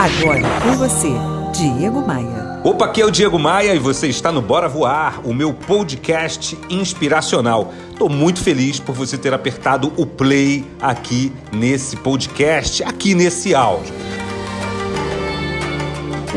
Agora com você, Diego Maia. Opa, aqui é o Diego Maia e você está no Bora Voar, o meu podcast inspiracional. Estou muito feliz por você ter apertado o play aqui nesse podcast, aqui nesse áudio.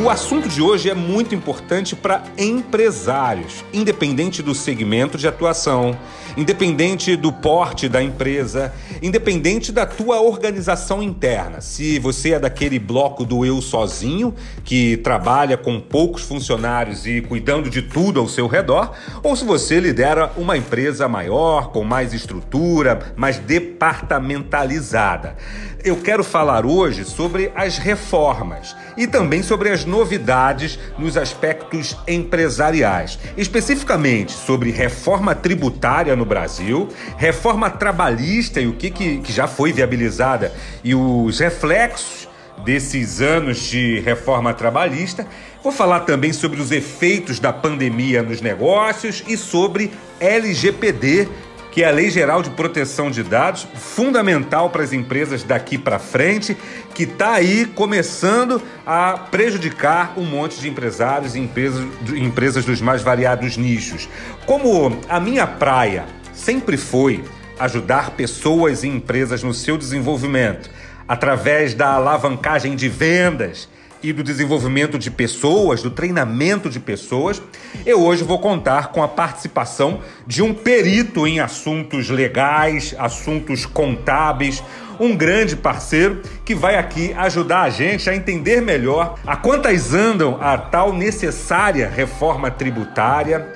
O assunto de hoje é muito importante para empresários, independente do segmento de atuação, independente do porte da empresa, independente da tua organização interna. Se você é daquele bloco do eu sozinho, que trabalha com poucos funcionários e cuidando de tudo ao seu redor, ou se você lidera uma empresa maior, com mais estrutura, mais departamentalizada. Eu quero falar hoje sobre as reformas e também sobre as novidades nos aspectos empresariais, especificamente sobre reforma tributária no Brasil, reforma trabalhista e o que, que, que já foi viabilizada e os reflexos desses anos de reforma trabalhista. Vou falar também sobre os efeitos da pandemia nos negócios e sobre LGPD que é a Lei Geral de Proteção de Dados, fundamental para as empresas daqui para frente, que está aí começando a prejudicar um monte de empresários e empresas, empresas dos mais variados nichos. Como a minha praia sempre foi ajudar pessoas e empresas no seu desenvolvimento, através da alavancagem de vendas e do desenvolvimento de pessoas, do treinamento de pessoas, eu hoje vou contar com a participação de um perito em assuntos legais, assuntos contábeis, um grande parceiro que vai aqui ajudar a gente a entender melhor a quantas andam a tal necessária reforma tributária.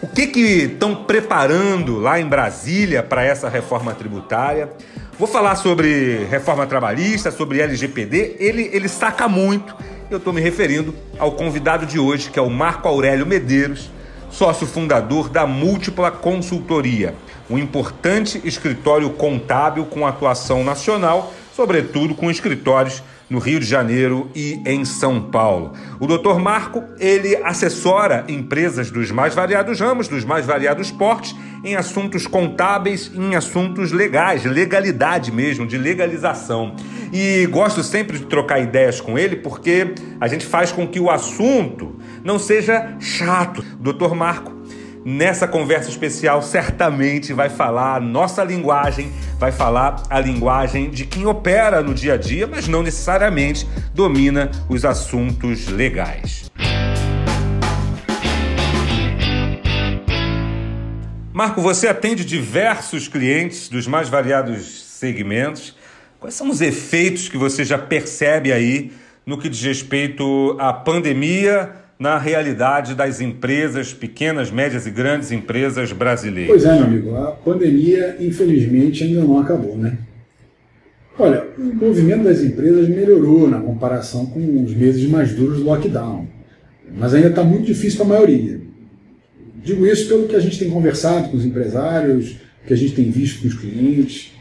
O que que estão preparando lá em Brasília para essa reforma tributária? Vou falar sobre reforma trabalhista, sobre LGPD. Ele, ele saca muito. Eu estou me referindo ao convidado de hoje, que é o Marco Aurélio Medeiros, sócio fundador da Múltipla Consultoria, um importante escritório contábil com atuação nacional, sobretudo com escritórios no Rio de Janeiro e em São Paulo. O Dr. Marco, ele assessora empresas dos mais variados ramos, dos mais variados portes, em assuntos contábeis, em assuntos legais, legalidade mesmo, de legalização. E gosto sempre de trocar ideias com ele porque a gente faz com que o assunto não seja chato. O Dr. Marco nessa conversa especial certamente vai falar a nossa linguagem, vai falar a linguagem de quem opera no dia a dia, mas não necessariamente domina os assuntos legais. Marco, você atende diversos clientes dos mais variados segmentos. Quais são os efeitos que você já percebe aí no que diz respeito à pandemia? Na realidade das empresas, pequenas, médias e grandes empresas brasileiras? Pois é, meu amigo, a pandemia, infelizmente, ainda não acabou, né? Olha, o movimento das empresas melhorou na comparação com os meses mais duros do lockdown, mas ainda está muito difícil para a maioria. Digo isso pelo que a gente tem conversado com os empresários, que a gente tem visto com os clientes.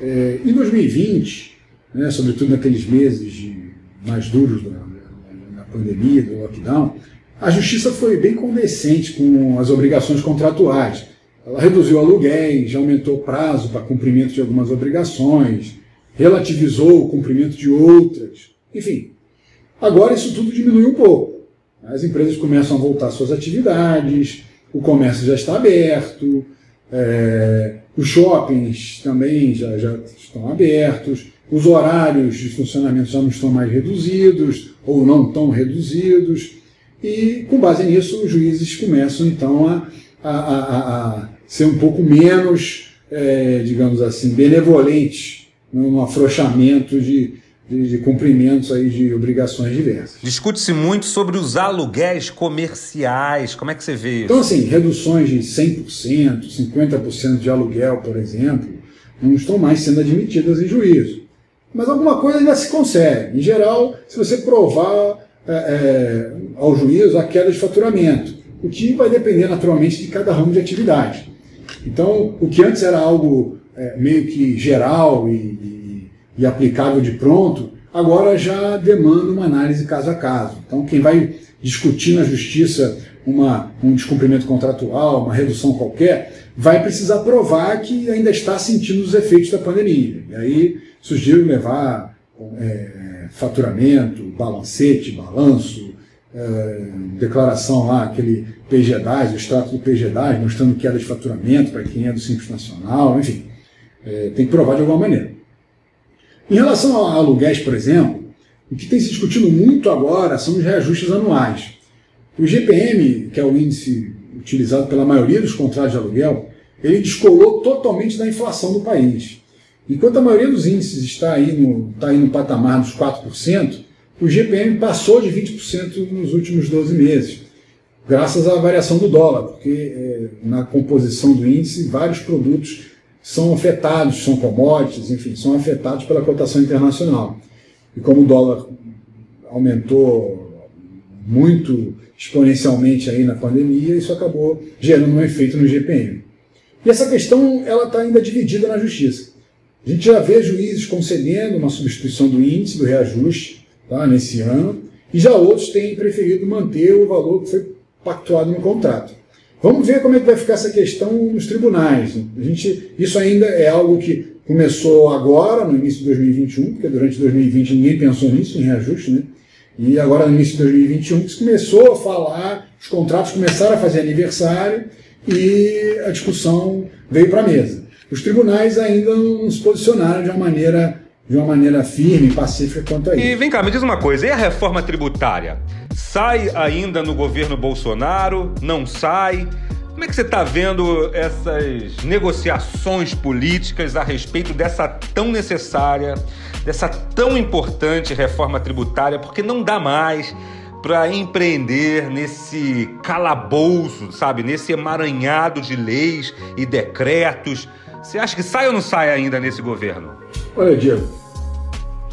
É, em 2020, né, sobretudo naqueles meses mais duros da, pandemia, do lockdown, a justiça foi bem condescente com as obrigações contratuais. Ela reduziu aluguéis, aumentou o prazo para cumprimento de algumas obrigações, relativizou o cumprimento de outras. Enfim, agora isso tudo diminui um pouco. As empresas começam a voltar suas atividades, o comércio já está aberto, é, os shoppings também já, já estão abertos, os horários de funcionamento já não estão mais reduzidos ou não tão reduzidos, e com base nisso os juízes começam então a, a, a, a ser um pouco menos, é, digamos assim, benevolentes no afrouxamento de, de, de, cumprimentos aí de obrigações diversas. Discute-se muito sobre os aluguéis comerciais. Como é que você vê isso? Então, assim, reduções de 100%, 50% de aluguel, por exemplo, não estão mais sendo admitidas em juízo. Mas alguma coisa ainda se consegue. Em geral, se você provar é, é, ao juiz a queda de faturamento, o que vai depender naturalmente de cada ramo de atividade. Então, o que antes era algo é, meio que geral e, e, e, aplicável de pronto, agora já demanda uma análise caso a caso. Então, quem vai discutir na justiça uma, um descumprimento contratual, uma redução qualquer, vai precisar provar que ainda está sentindo os efeitos da pandemia. E aí sugiro levar é, faturamento, balancete, balanço, é, declaração lá, aquele PG10, o extrato do PG10, mostrando queda de faturamento para quem é do Simples Nacional, enfim, é, tem que provar de alguma maneira. Em relação a aluguéis, por exemplo, o que tem se discutido muito agora são os reajustes anuais. O GPM, que é o índice utilizado pela maioria dos contratos de aluguel, ele descolou totalmente da inflação do país. Enquanto a maioria dos índices está aí no, está aí no patamar dos 4%, o GPM passou de 20% nos últimos 12 meses, graças à variação do dólar, porque é, na composição do índice vários produtos são afetados, são commodities, enfim, são afetados pela cotação internacional. E como o dólar aumentou muito exponencialmente aí na pandemia, isso acabou gerando um efeito no GPM. E essa questão ela está ainda dividida na justiça. A gente já vê juízes concedendo uma substituição do índice do reajuste tá, nesse ano, e já outros têm preferido manter o valor que foi pactuado no contrato. Vamos ver como é que vai ficar essa questão nos tribunais. A gente, isso ainda é algo que começou agora, no início de 2021, porque durante 2020 ninguém pensou nisso, em reajuste, né? E agora, no início de 2021, que se começou a falar, os contratos começaram a fazer aniversário e a discussão veio para a mesa. Os tribunais ainda não se posicionaram de uma maneira de uma maneira firme e pacífica quanto a isso. E vem cá, me diz uma coisa, e a reforma tributária? Sai ainda no governo Bolsonaro? Não sai? Como é que você está vendo essas negociações políticas a respeito dessa tão necessária, dessa tão importante reforma tributária? Porque não dá mais para empreender nesse calabouço, sabe? Nesse emaranhado de leis e decretos. Você acha que sai ou não sai ainda nesse governo? Olha, Diego,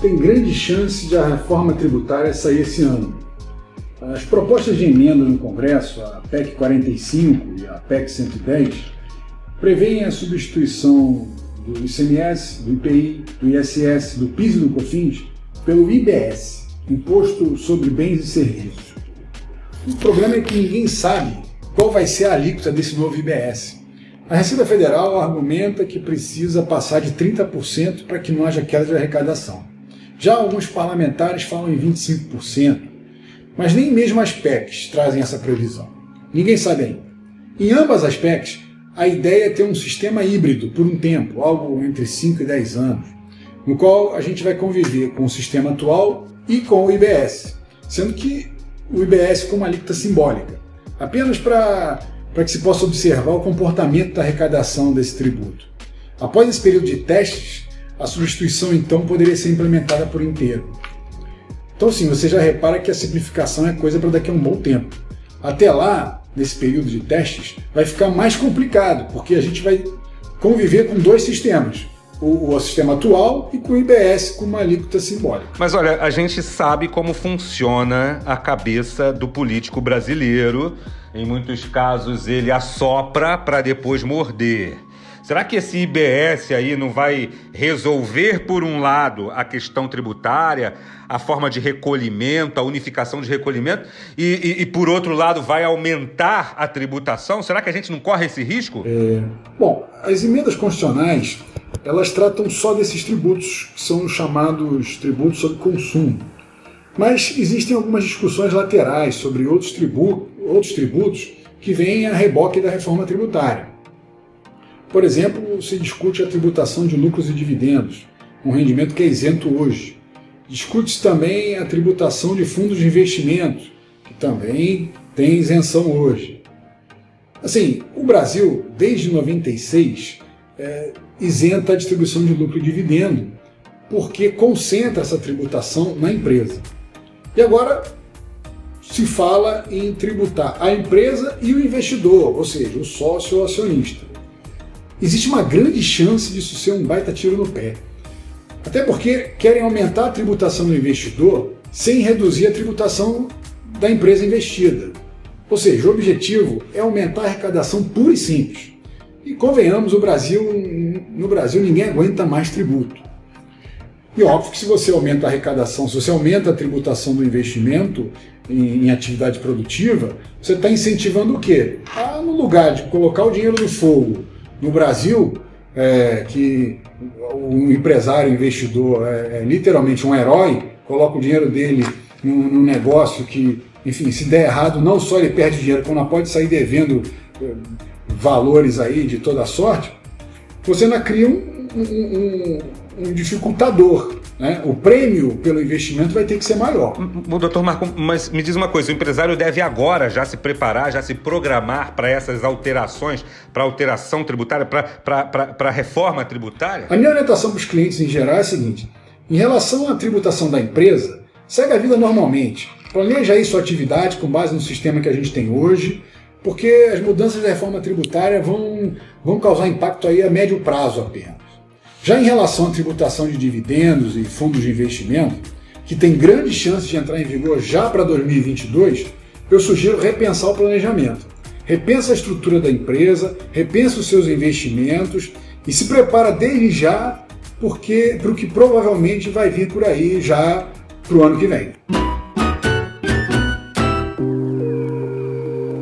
tem grande chance de a reforma tributária sair esse ano. As propostas de emenda no Congresso, a PEC 45 e a PEC 110, prevêem a substituição do ICMS, do IPI, do ISS, do PIS e do COFINS pelo IBS, Imposto sobre Bens e Serviços. O problema é que ninguém sabe qual vai ser a alíquota desse novo IBS. A Receita Federal argumenta que precisa passar de 30% para que não haja queda de arrecadação. Já alguns parlamentares falam em 25%. Mas nem mesmo as PECs trazem essa previsão. Ninguém sabe ainda. Em ambas as PECs, a ideia é ter um sistema híbrido por um tempo, algo entre 5 e 10 anos, no qual a gente vai conviver com o sistema atual e com o IBS, sendo que o IBS com uma alíquota simbólica, apenas para que se possa observar o comportamento da arrecadação desse tributo. Após esse período de testes, a substituição então poderia ser implementada por inteiro. Então, sim, você já repara que a simplificação é coisa para daqui a um bom tempo. Até lá, nesse período de testes, vai ficar mais complicado, porque a gente vai conviver com dois sistemas. O, o, sistema atual e com o IBS com uma alíquota simbólica. Mas olha, a gente sabe como funciona a cabeça do político brasileiro. Em muitos casos ele assopra para depois morder. Será que esse IBS aí não vai resolver, por um lado, a questão tributária, a forma de recolhimento, a unificação de recolhimento, e, e, e por outro lado, vai aumentar a tributação? Será que a gente não corre esse risco? É... Bom, as emendas constitucionais elas tratam só desses tributos, que são os chamados tributos sobre consumo. Mas existem algumas discussões laterais sobre outros, tribu outros tributos que vêm a reboque da reforma tributária. Por exemplo, se discute a tributação de lucros e dividendos, um rendimento que é isento hoje. Discute-se também a tributação de fundos de investimento, que também tem isenção hoje. Assim, o Brasil, desde 96, é, isenta a distribuição de lucro e dividendo, porque concentra essa tributação na empresa. E agora se fala em tributar a empresa e o investidor, ou seja, o sócio ou acionista existe uma grande chance disso ser um baita tiro no pé. Até porque querem aumentar a tributação do investidor sem reduzir a tributação da empresa investida. Ou seja, o objetivo é aumentar a arrecadação pura e simples. E convenhamos, o Brasil, no Brasil ninguém aguenta mais tributo. E óbvio que se você aumenta a arrecadação, se você aumenta a tributação do investimento em, em atividade produtiva, você está incentivando o quê? Ah, no lugar de colocar o dinheiro no fogo no Brasil, é, que o empresário, investidor é, é, literalmente um herói, coloca o dinheiro dele num, num, negócio que, enfim, se der errado, não só ele perde dinheiro, como não pode sair devendo é, valores aí de toda sorte, você ainda cria um, um, um, um dificultador né? O prêmio pelo investimento vai ter que ser maior. O doutor Marco, mas me diz uma coisa: o empresário deve agora já se preparar, já se programar para essas alterações, para alteração tributária, para a reforma tributária? A minha orientação para os clientes em geral é a seguinte: em relação à tributação da empresa, segue a vida normalmente. Planeja aí sua atividade com base no sistema que a gente tem hoje, porque as mudanças da reforma tributária vão, vão causar impacto aí a médio prazo apenas. Já em relação à tributação de dividendos e fundos de investimento, que tem grandes chances de entrar em vigor já para 2022, eu sugiro repensar o planejamento. Repensa a estrutura da empresa, repensa os seus investimentos e se prepara desde já porque para o que provavelmente vai vir por aí já para o ano que vem.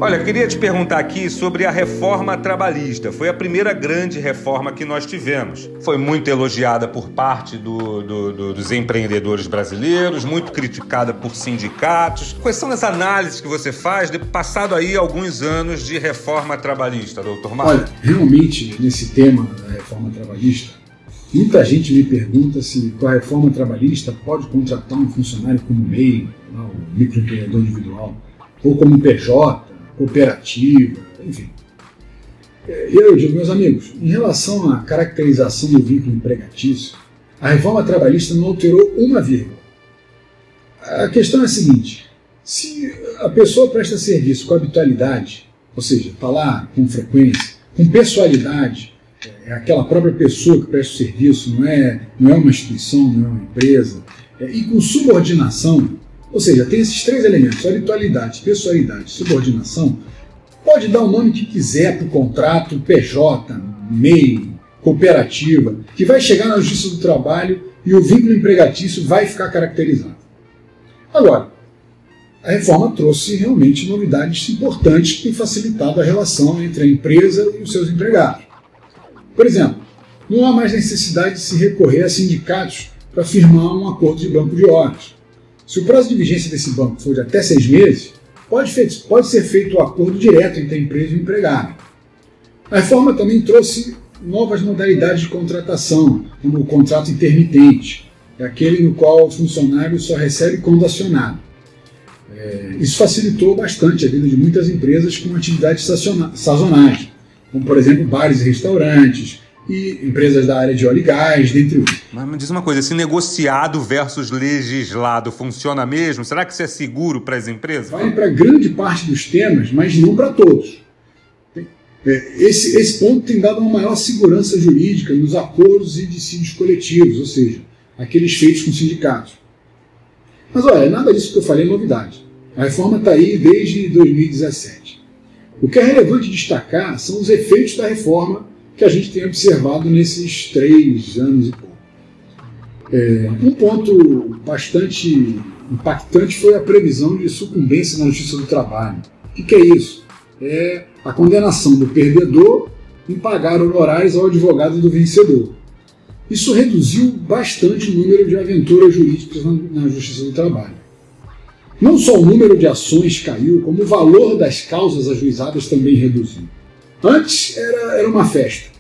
Olha, queria te perguntar aqui sobre a reforma trabalhista. Foi a primeira grande reforma que nós tivemos. Foi muito elogiada por parte do, do, do, dos empreendedores brasileiros, muito criticada por sindicatos. Quais são as análises que você faz de passado aí alguns anos de reforma trabalhista, doutor Marcos? Olha, realmente, nesse tema da reforma trabalhista, muita gente me pergunta se com a reforma trabalhista pode contratar um funcionário como MEI, o microempreendedor individual, ou como PJ, cooperativa, enfim. Eu digo, meus amigos, em relação à caracterização do vínculo empregatício, a reforma trabalhista não alterou uma vírgula. A questão é a seguinte: se a pessoa presta serviço com habitualidade, ou seja, está lá com frequência, com pessoalidade, é aquela própria pessoa que presta o serviço, não é, não é uma instituição, não é uma empresa, é, e com subordinação, ou seja, tem esses três elementos: habitualidade, pessoalidade, subordinação. Pode dar o nome que quiser para o contrato, PJ, MEI, cooperativa, que vai chegar na Justiça do Trabalho e o vínculo empregatício vai ficar caracterizado. Agora, a reforma trouxe realmente novidades importantes que têm facilitado a relação entre a empresa e os seus empregados. Por exemplo, não há mais necessidade de se recorrer a sindicatos para firmar um acordo de banco de horas. Se o prazo de vigência desse banco for de até seis meses, pode, pode ser feito o um acordo direto entre a empresa e o empregado. A reforma também trouxe novas modalidades de contratação, como o contrato intermitente, é aquele no qual o funcionário só recebe quando acionado. É, isso facilitou bastante a vida de muitas empresas com atividades sazonais, como por exemplo bares e restaurantes, e empresas da área de óleo e gás, dentre outros. Mas me diz uma coisa, esse negociado versus legislado funciona mesmo? Será que isso é seguro para as empresas? Vale para grande parte dos temas, mas não para todos. É, esse, esse ponto tem dado uma maior segurança jurídica nos acordos e dissídios coletivos, ou seja, aqueles feitos com sindicatos. Mas olha, nada disso que eu falei é novidade. A reforma está aí desde 2017. O que é relevante destacar são os efeitos da reforma que a gente tem observado nesses três anos e pouco. É, um ponto bastante impactante foi a previsão de sucumbência na Justiça do Trabalho. O que, que é isso? É a condenação do perdedor em pagar honorários ao advogado do vencedor. Isso reduziu bastante o número de aventuras jurídicas na Justiça do Trabalho. Não só o número de ações caiu, como o valor das causas ajuizadas também reduziu. Antes era, era uma festa.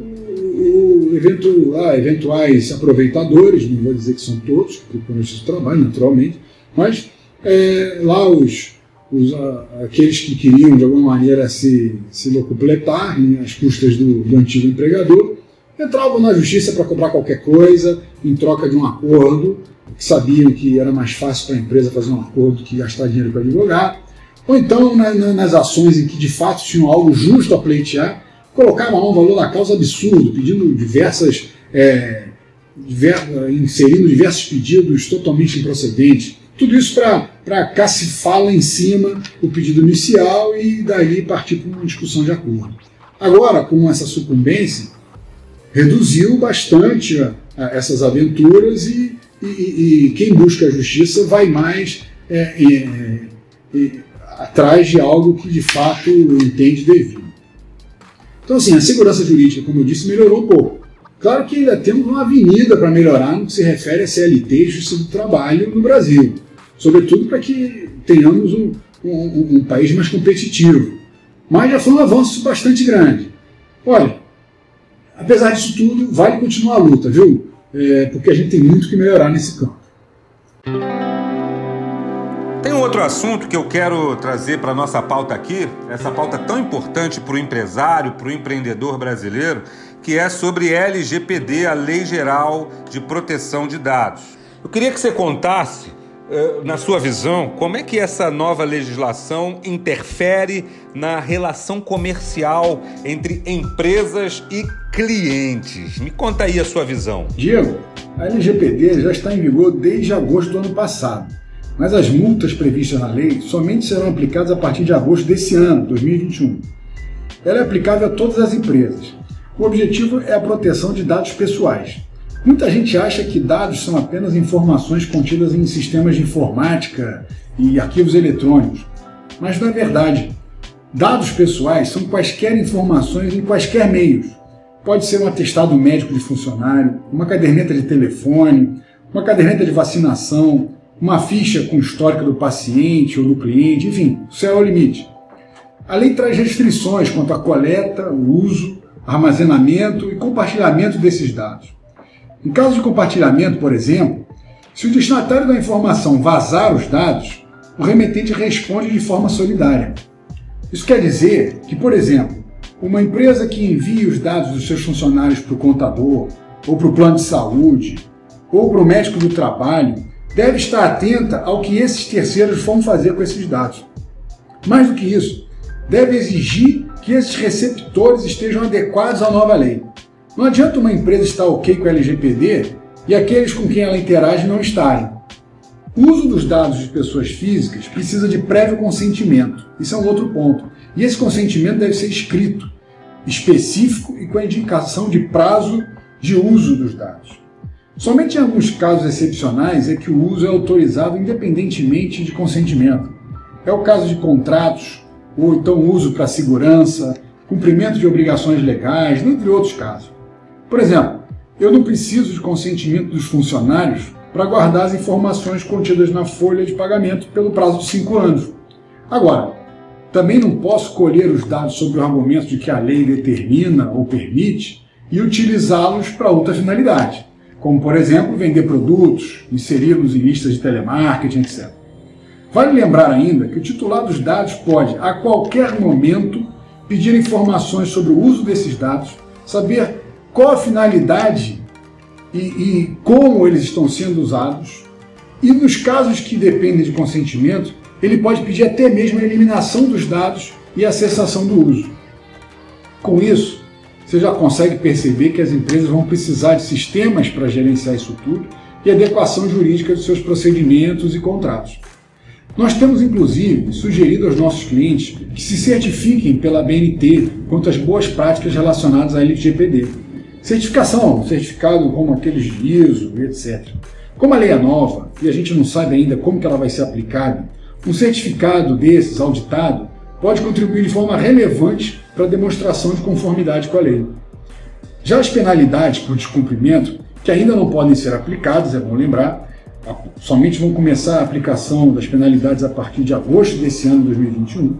O, o evento, ah, eventuais aproveitadores, não vou dizer que são todos, porque eu do trabalho, naturalmente, mas é, lá os, os, aqueles que queriam de alguma maneira se, se locupletar às custas do, do antigo empregador, entravam na justiça para comprar qualquer coisa em troca de um acordo, que sabiam que era mais fácil para a empresa fazer um acordo que gastar dinheiro para advogar. Ou então, na, na, nas ações em que de fato tinham algo justo a pleitear, colocavam lá um valor da causa absurdo, pedindo diversas. É, diver, inserindo diversos pedidos totalmente improcedentes. Tudo isso para cacifar lá em cima o pedido inicial e daí partir para uma discussão de acordo. Agora, com essa sucumbência, reduziu bastante a, a essas aventuras e, e, e, quem busca a justiça vai mais é, é, atrás de algo que de fato entende devido. Então, assim, a segurança jurídica, como eu disse, melhorou um pouco. Claro que ainda temos uma avenida para melhorar no que se refere a CLT e Justiça do Trabalho no Brasil, sobretudo para que tenhamos um, um, um país mais competitivo. Mas já foi um avanço bastante grande. Olha, apesar disso tudo, vale continuar a luta, viu? É, porque a gente tem muito que melhorar nesse campo. Tem um outro assunto que eu quero trazer para a nossa pauta aqui, essa pauta tão importante para o empresário, para o empreendedor brasileiro, que é sobre LGPD, a Lei Geral de Proteção de Dados. Eu queria que você contasse, eh, na sua visão, como é que essa nova legislação interfere na relação comercial entre empresas e clientes. Me conta aí a sua visão. Diego, a LGPD já está em vigor desde agosto do ano passado mas as multas previstas na lei somente serão aplicadas a partir de agosto desse ano, 2021. Ela é aplicável a todas as empresas. O objetivo é a proteção de dados pessoais. Muita gente acha que dados são apenas informações contidas em sistemas de informática e arquivos eletrônicos, mas não é verdade. Dados pessoais são quaisquer informações em quaisquer meios. Pode ser um atestado médico de funcionário, uma caderneta de telefone, uma caderneta de vacinação, uma ficha com histórico do paciente ou do cliente, enfim, o céu é o limite. A lei traz restrições quanto à coleta, o uso, armazenamento e compartilhamento desses dados. Em caso de compartilhamento, por exemplo, se o destinatário da informação vazar os dados, o remetente responde de forma solidária. Isso quer dizer que, por exemplo, uma empresa que envia os dados dos seus funcionários para o contador, ou para o plano de saúde, ou para o médico do trabalho, deve estar atenta ao que esses terceiros vão fazer com esses dados. Mais do que isso, deve exigir que esses receptores estejam adequados à nova lei. Não adianta uma empresa estar ok com a LGPD e aqueles com quem ela interage não estarem. O uso dos dados de pessoas físicas precisa de prévio consentimento. Isso é um outro ponto. E esse consentimento deve ser escrito, específico e com a indicação de prazo de uso dos dados. Somente em alguns casos excepcionais é que o uso é autorizado independentemente de consentimento. É o caso de contratos, ou então uso para segurança, cumprimento de obrigações legais, entre outros casos. Por exemplo, eu não preciso de consentimento dos funcionários para guardar as informações contidas na folha de pagamento pelo prazo de cinco anos. Agora, também não posso colher os dados sobre o argumento de que a lei determina ou permite e utilizá-los para outra finalidade como, por exemplo, vender produtos, inseri-los em listas de telemarketing, etc. Vale lembrar ainda que o titular dos dados pode, a qualquer momento, pedir informações sobre o uso desses dados, saber qual a finalidade e, e como eles estão sendo usados, e nos casos que dependem de consentimento, ele pode pedir até mesmo a eliminação dos dados e a cessação do uso. Com isso, você já consegue perceber que as empresas vão precisar de sistemas para gerenciar isso tudo e adequação jurídica dos seus procedimentos e contratos. Nós temos, inclusive, sugerido aos nossos clientes que se certifiquem pela BNT quanto às boas práticas relacionadas à LGPD. Certificação, certificado como aqueles de ISO, etc. Como a lei é nova e a gente não sabe ainda como que ela vai ser aplicada, um certificado desses, auditado, pode contribuir de forma relevante para demonstração de conformidade com a lei. Já as penalidades por descumprimento, que ainda não podem ser aplicadas, é bom lembrar, somente vão começar a aplicação das penalidades a partir de agosto desse ano, 2021.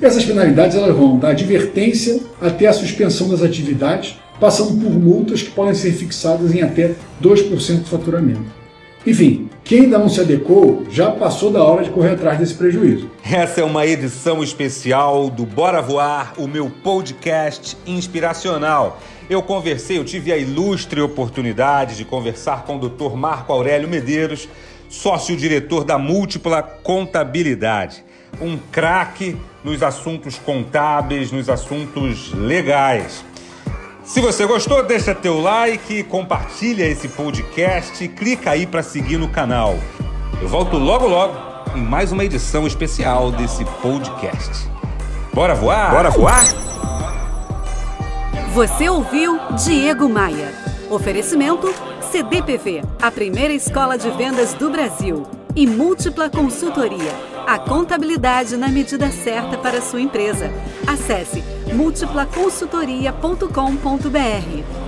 E essas penalidades elas vão da advertência até a suspensão das atividades, passando por multas que podem ser fixadas em até 2% do faturamento. Enfim, quem ainda não se adequou já passou da hora de correr atrás desse prejuízo. Essa é uma edição especial do Bora Voar, o meu podcast inspiracional. Eu conversei, eu tive a ilustre oportunidade de conversar com o Dr. Marco Aurélio Medeiros, sócio-diretor da Múltipla Contabilidade. Um craque nos assuntos contábeis, nos assuntos legais. Se você gostou, deixa teu like, compartilha esse podcast, clica aí para seguir no canal. Eu volto logo logo em mais uma edição especial desse podcast. Bora voar? Bora voar? Você ouviu Diego Maia. Oferecimento CDPV, a primeira escola de vendas do Brasil, e múltipla consultoria, a contabilidade na medida certa para a sua empresa. Acesse múltiplaconsultoria.com.br.